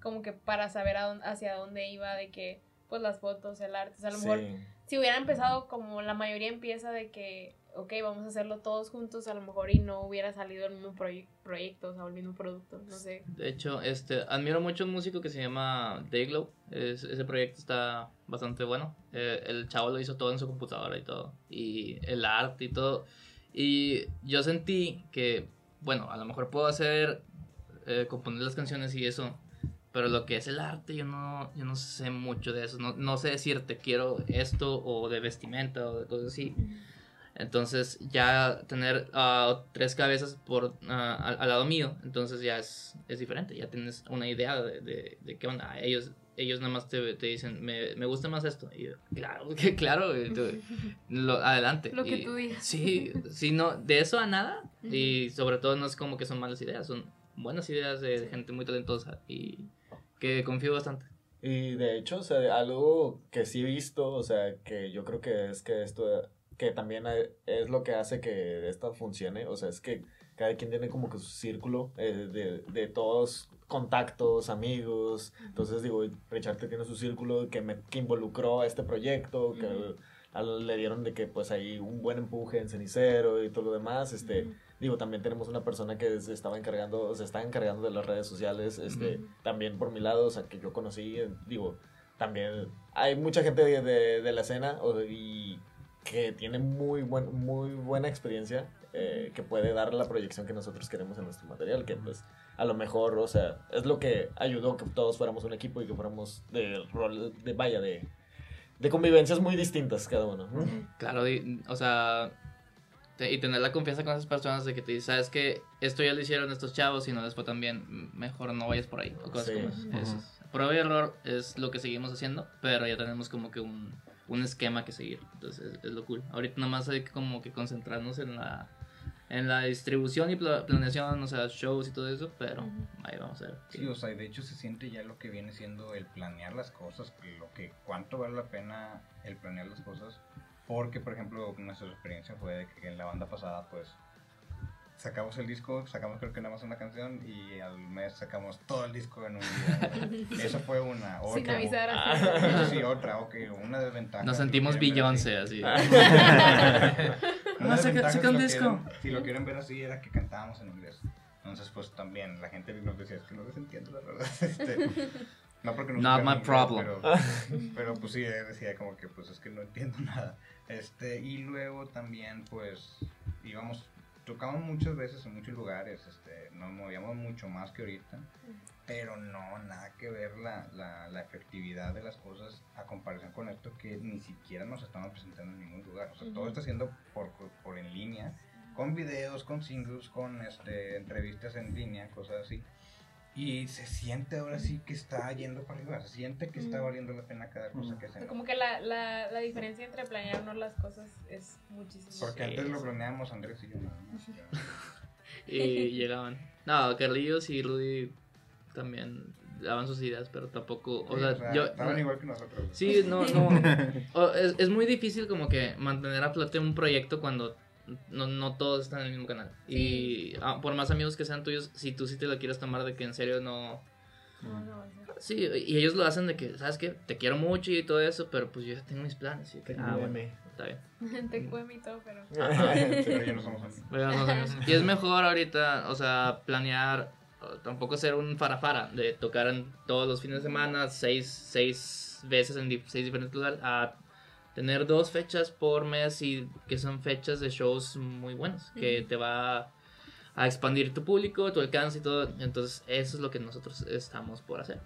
como que para saber a dónde- hacia dónde iba, de que, pues las fotos, el arte. O sea, a lo mejor, si hubiera empezado como la mayoría empieza de que, ok, vamos a hacerlo todos juntos, a lo mejor y no hubiera salido el mismo proye- proyecto, o sea, el mismo producto, no sé. De hecho, este, admiro mucho un músico que se llama Dayglow. Es, ese proyecto está bastante bueno. Eh, el chavo lo hizo todo en su computadora y todo. Y el arte y todo. Y yo sentí que, bueno, a lo mejor puedo hacer, eh, componer las canciones y eso. Pero lo que es el arte, yo no, yo no sé mucho de eso. No, no sé decirte quiero esto o de vestimenta o de cosas así. Entonces ya tener ah, tres cabezas por ah, al, al lado mío, entonces ya es, es diferente, ya tienes una idea de, de, de qué onda. Ellos, ellos nada más te, te dicen, me, me gusta más esto. Y yo, claro, que claro, y tú, lo- adelante. Lo que Y- tú digas. Sí, sí, no, de eso a nada. Y sobre todo no es como que son malas ideas, son buenas ideas de gente muy talentosa y que confío bastante. Y de hecho, o sea, algo que sí he visto, o sea, que yo creo que es que esto, que también es lo que hace que esto funcione, o sea, es que cada quien tiene como que su círculo eh, de, de todos contactos, amigos, entonces digo, Richard tiene su círculo que, me, que involucró a este proyecto, que le dieron de que pues hay un buen empuje en cenicero y todo lo demás, este. Digo, también tenemos una persona que se estaba encargando, se está encargando de las redes sociales, este, también por mi lado, o sea, que yo conocí, digo, también hay mucha gente de, de- de la escena o- y que tiene muy, buen, muy buena experiencia, eh, que puede dar la proyección que nosotros queremos en nuestro material, que pues a lo mejor, o sea, es lo que ayudó que todos fuéramos un equipo y que fuéramos de rol, de vaya, de, de convivencias muy distintas cada uno. ¿no? Claro, y- o sea, te- y tener la confianza con esas personas de que te dicen, sabes que esto ya lo hicieron estos chavos y no les fue tan bien, mejor no vayas por ahí. O cosas Sí. como es- Prueba y error es lo que seguimos haciendo, pero ya tenemos como que un, un esquema que seguir. Entonces es, es lo cool. Ahorita nada más hay que como que concentrarnos en la en la distribución y pla- planeación, o sea, shows y todo eso, pero Ujú. ahí vamos a ver. Sí, o sea, y de hecho se siente ya lo que viene siendo el planear las cosas, lo que cuánto vale la pena el planear las cosas, porque por ejemplo nuestra experiencia fue de que en la banda pasada pues sacamos el disco, sacamos creo que nada más una canción y al mes sacamos todo el disco en un día. Eso fue una. Sin Otra, avisar Ah. sí, otra, ok, una desventaja. Nos si sentimos así. Beyoncé, así. No, saca- si un disco. quieren- Si lo quieren ver así, era que cantábamos en inglés. Entonces, pues también la gente nos decía, es que no les entiendo, la verdad. Este, no porque no Not my inglés, problem. Pero, pero, pues sí, decía como que, pues es que no entiendo nada. Este, y luego también, pues, íbamos, tocamos muchas veces en muchos lugares, este, nos movíamos mucho más que ahorita, pero no, nada que ver la, la, la efectividad de las cosas a comparación con esto que ni siquiera nos estamos presentando en ningún lugar. O sea, todo está siendo por, por en línea, con videos, con singles, con este, entrevistas en línea, cosas así. Y se siente ahora sí que está yendo para arriba, se siente que está valiendo la pena cada cosa que hacemos. Como que la, la, la diferencia entre planearnos las cosas es muchísimo. Porque Sí, antes lo planeamos Andrés y yo nada más. Y llegaban. No, Carlillos y Rudy también daban sus ideas, pero tampoco. O Sí, sea, yo. estaban igual que nosotros. Sí, no, no. O- es, es muy difícil como que mantener a flote un proyecto cuando no, no todos están en el mismo canal. Y ah, por más amigos que sean tuyos, si tú sí te lo quieres tomar de que en serio no... No, no, no. Sí, y ellos lo hacen de que, ¿sabes qué? Te quiero mucho y todo eso, pero pues yo ya tengo mis planes. Y que, ah, bueno, está bien. Te cuemo y todo, pero. Pero ya no somos amigos. Pero. Y es mejor ahorita, o sea, planear, tampoco ser un farafara de tocar en todos los fines de semana, seis, seis veces en di- seis diferentes lugares, a tener dos fechas por mes y que son fechas de shows muy buenos, que te va a expandir tu público, tu alcance y todo. Entonces, eso es lo que nosotros estamos por hacer.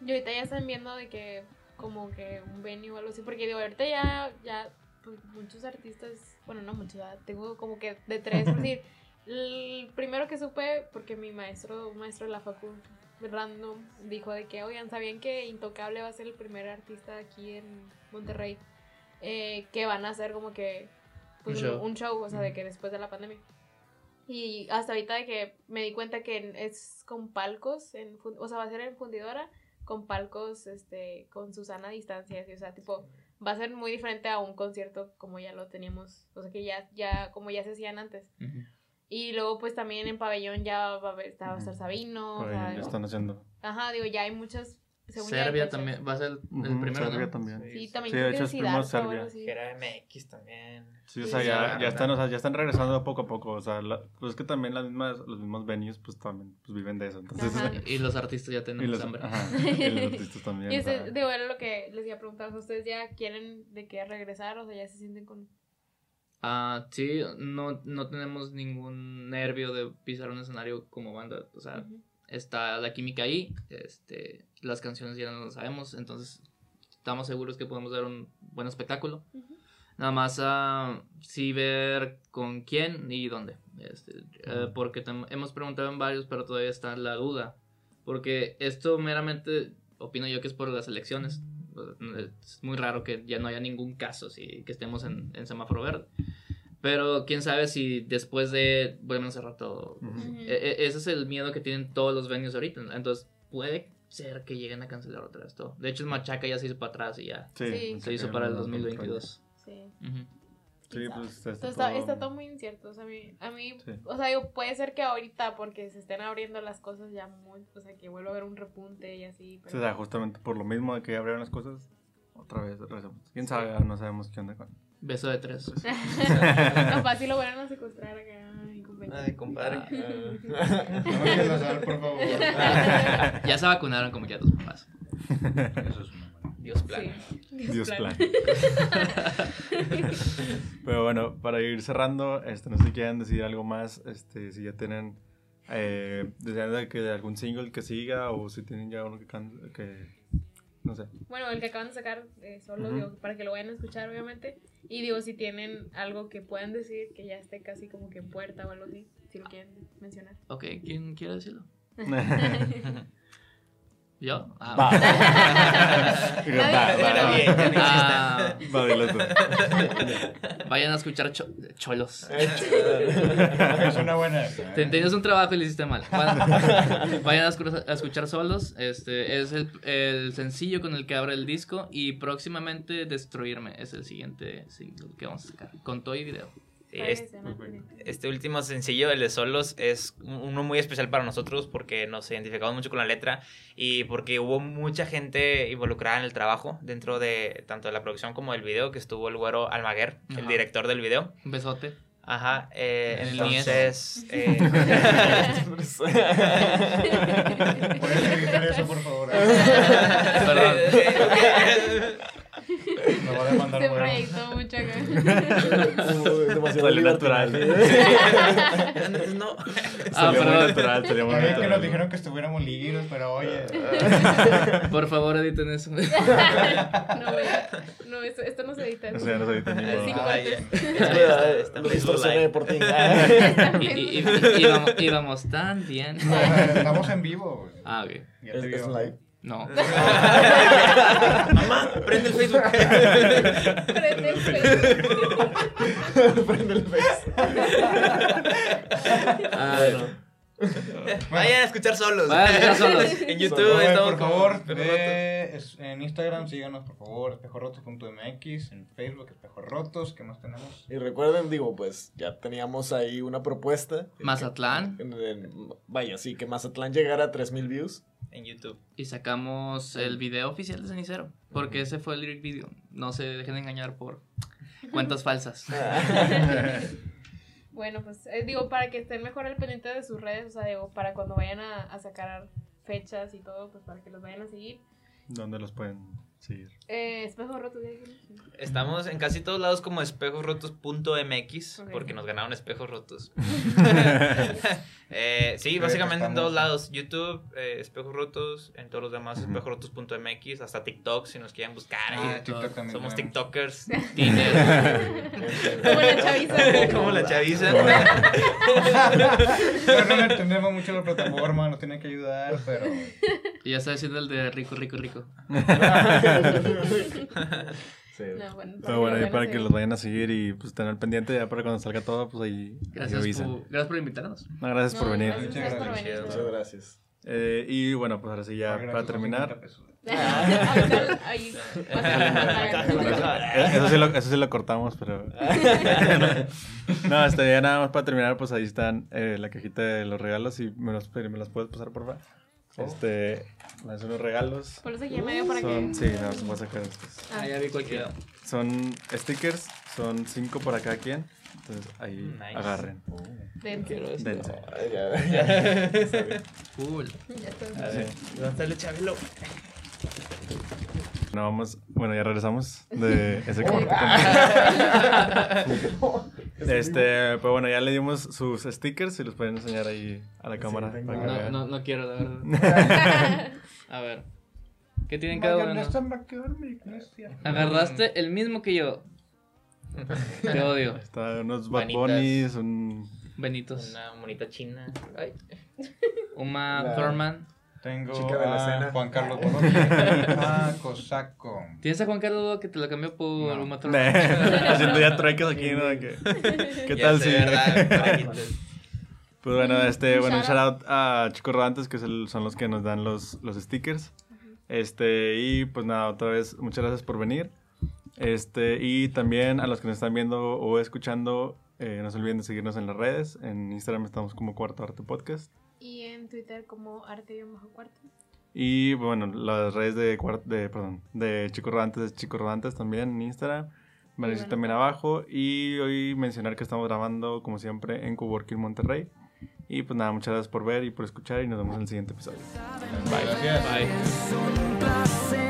Y ahorita ya están viendo de que como que un venue o algo así, porque digo, ahorita ya, ya pues, muchos artistas, bueno, no muchos, tengo como que de tres, por decir, el primero que supe, porque mi maestro, un maestro de la facu, random, dijo de que, oigan, ¿sabían que Intocable va a ser el primer artista aquí en Monterrey? Eh, que van a hacer como que pues, Un show. un show, o sea, de que después de la pandemia. Y hasta ahorita de que me di cuenta que es con palcos, en, o sea, va a ser en fundidora, con palcos, este, con Susana a distancia, así, o sea, tipo, va a ser muy diferente a un concierto como ya lo teníamos, o sea, que ya, ya, como ya se hacían antes. Y luego, pues, también en pabellón ya va a, estar. Sabino, o Por sea, lo están haciendo. ajá, digo, ya hay muchas, según Serbia también va a ser el, primero, Serbia ¿no? también. Sí, también Sí, de hecho es sí, primo Darko o Serbia. era MX también. Sí, o Sí, sea, sí, ya, sí. ya, están, o sea, ya están regresando poco a poco. O sea, la- pues es que también las mismas, los mismos venues, pues también pues, viven de eso. Entonces, Ajá. Y los artistas ya y, tenemos los, hambre. ajá, y los artistas también. Y o ese, digo, era lo que les iba a preguntar, ¿ustedes ya quieren de qué regresar? O sea, ya se sienten con... Ah, sí, no, no tenemos ningún nervio de pisar un escenario como banda. O sea, está la química ahí, este, las canciones ya no lo sabemos, entonces estamos seguros que podemos dar un buen espectáculo. Ujú. Nada más ah, sí ver con quién y dónde. Este, eh, porque hemos preguntado en varios, pero todavía está la duda. Porque esto meramente, opino yo que es por las elecciones. Es muy raro que ya no haya ningún caso, si, que estemos en, en semáforo verde. Pero quién sabe si después de vuelven a cerrar todo. E- e- ese es el miedo que tienen todos los venues ahorita. Entonces puede ser que lleguen a cancelar otra vez todo. De hecho, el Machaca ya se hizo para atrás y ya Sí. Sí, se hizo para el 2022. Sí. Ujú. Sí, sabe. pues está, Entonces, está, está todo muy incierto. O sea, a mí, a mí Sí. o sea, digo, puede ser que ahorita, porque se estén abriendo las cosas ya muy, o sea, que vuelva a haber un repunte y así. O Pero... sea, justamente por lo mismo de que ya abrieron las cosas, otra vez regresamos. Quién sabe, no sabemos qué onda con. Beso de tres. no, fácil lo van a secuestrar acá. Ay, compadre. No me quieras dar, por favor. ya se vacunaron como ya tus papás. Eso es una. Dios plan. Sí. Dios plan. Pero bueno, para ir cerrando, este, no sé si quieren decir algo más, este, si ya tienen eh, desean de que de algún single que siga o si tienen ya uno que, can- que no sé. Bueno, el que acaban de sacar eh, solo, digo, para que lo vayan a escuchar, obviamente. Y digo, si tienen algo que puedan decir que ya esté casi como que en puerta o algo así, si lo quieren mencionar. Ok, ¿quién quiere decirlo? ¿Yo? Ah, Va. Vayan a escuchar cho- cholos. Es una buena. Te- Tenías un trabajo y lo hiciste mal. Vayan, vayan a, escu- a escuchar solos. Este es el, el sencillo con el que abre el disco. Y próximamente Destruirme es el siguiente single que vamos a sacar. Con todo y video. Sí, Para es- que estén al pendiente. Este último sencillo, el de Solos, es uno muy especial para nosotros porque nos identificamos mucho con la letra y porque hubo mucha gente involucrada en el trabajo dentro de tanto de la producción como del video, que estuvo el güero Almaguer, el Ajá. director del video. Un besote. Ajá, eh, En el entonces... eh, ¿Puedes editar eso, por favor? Perdón. Me va a demandar Se proyectó mucho acá. Demasiado Salió natural. no, Ah, muy perdón. natural, salió muy bien que natural. nos dijeron que estuviéramos libres, pero oye. Por favor, editen eso. No. No, esto, esto no se edita. O sea, no soy tan ni modo. Íbamos, tan bien. Estamos en vivo. Ah, ok. Ya Es, live. No. Mamá, prende el Facebook. Prende el Facebook. Prende el face. Ah, no. Vayan a escuchar solos. Vayan a escuchar solos. En YouTube estamos por favor, en Instagram síganos por favor, espejorrotos.mx, en Facebook espejorrotos, ¿qué más tenemos? Y recuerden, digo, pues ya teníamos ahí una propuesta. Mazatlán. En- en- vaya, sí, que Mazatlán llegara a 3000 views. Rotos en YouTube. Y sacamos el video oficial de Cenicero. Porque ese fue el lyric video. No se dejen de engañar por cuentas falsas. Bueno, pues eh, digo, para que estén mejor al pendiente de sus redes, o sea, digo, para cuando vayan a, a sacar fechas y todo, pues para que los vayan a seguir. ¿Dónde los pueden seguir? Eh, espejo roto, ya dijimos. Estamos en casi todos lados como espejosrotos.mx Ok. porque nos ganaron espejos rotos. Eh, sí, básicamente en todos lados. YouTube, eh, espejos rotos, en todos los demás Ujú. espejosrotos.mx, hasta TikTok si nos quieren buscar. Ah. TikTok también Somos tenemos. TikTokers. Tinder. Como la chaviza. como la chaviza. Pero no entendemos mucho la plataforma, nos tienen que ayudar, pero... Y ya está diciendo el de rico, rico, rico. Sí. No, bueno, Pero bueno, los ahí para que los vayan a seguir y pues al pendiente ya para cuando salga todo, pues ahí, ahí Gracias avisan. por, gracias por invitarnos. No, gracias por venir. gracias, Muchas gracias por gracias. venir. Muchas gracias. Eh, y bueno, pues ahora sí ya Gracias para terminar. 50 pesos. Ahorita, ahí, más adelante. Eso sí, lo, eso sí lo cortamos, pero... no, este, ya nada más para terminar, pues ahí están eh, la cajita de los regalos y me los, me los puedes pasar, por favor. Este, son los regalos. Por eso aquí en medio para Son, que. sí, no, voy a sacar después. Ah. Ah, ya vi cualquiera. Son stickers, son cinco para cada quien. Entonces ahí Nice. agarren. Dense. Quiero esto. Dense. Ay, ya, ya. Cool. Ya está. A ver, ¿dónde está el Chabelo? Bueno, vamos, bueno, ya regresamos de ese corte. Este, pues bueno, ya le dimos sus stickers y los pueden enseñar ahí a la cámara. No, no, no quiero, la verdad. A ver. ¿Qué tienen cada uno? Agarraste el mismo que yo. Te odio. Está unos Bad. Bunnies, un... Benitos. Una monita china. Ay. Uma Thurman. Tengo Chica de la a cena. Juan Carlos Borges, a Cosaco. ¿Tienes a Juan Carlos Dudo que te lo cambió por No. Uma Thurman? Haciendo ya trueques aquí, ¿no? ¿Qué Ya tal si...? Parejitos. Pues bueno, este, bueno, un Shout shout out a Chicos Rodantes, que son los que nos dan los, los stickers. Este, y pues nada, otra vez, muchas gracias por venir. Este, y también a los que nos están viendo o escuchando, eh, no se olviden de seguirnos en las redes. En Instagram estamos como Cuarto Arte Podcast. Y en Twitter como arte y bajo cuarto. Y bueno, las redes de, de, perdón, de Chicos Rodantes es Chicos Rodantes también en Instagram. Van bueno. también abajo. Y hoy mencionar que estamos grabando, como siempre, en Coworking Monterrey. Y pues nada, muchas gracias por ver y por escuchar. Y nos vemos en el siguiente episodio. Gracias. Bye. Un placer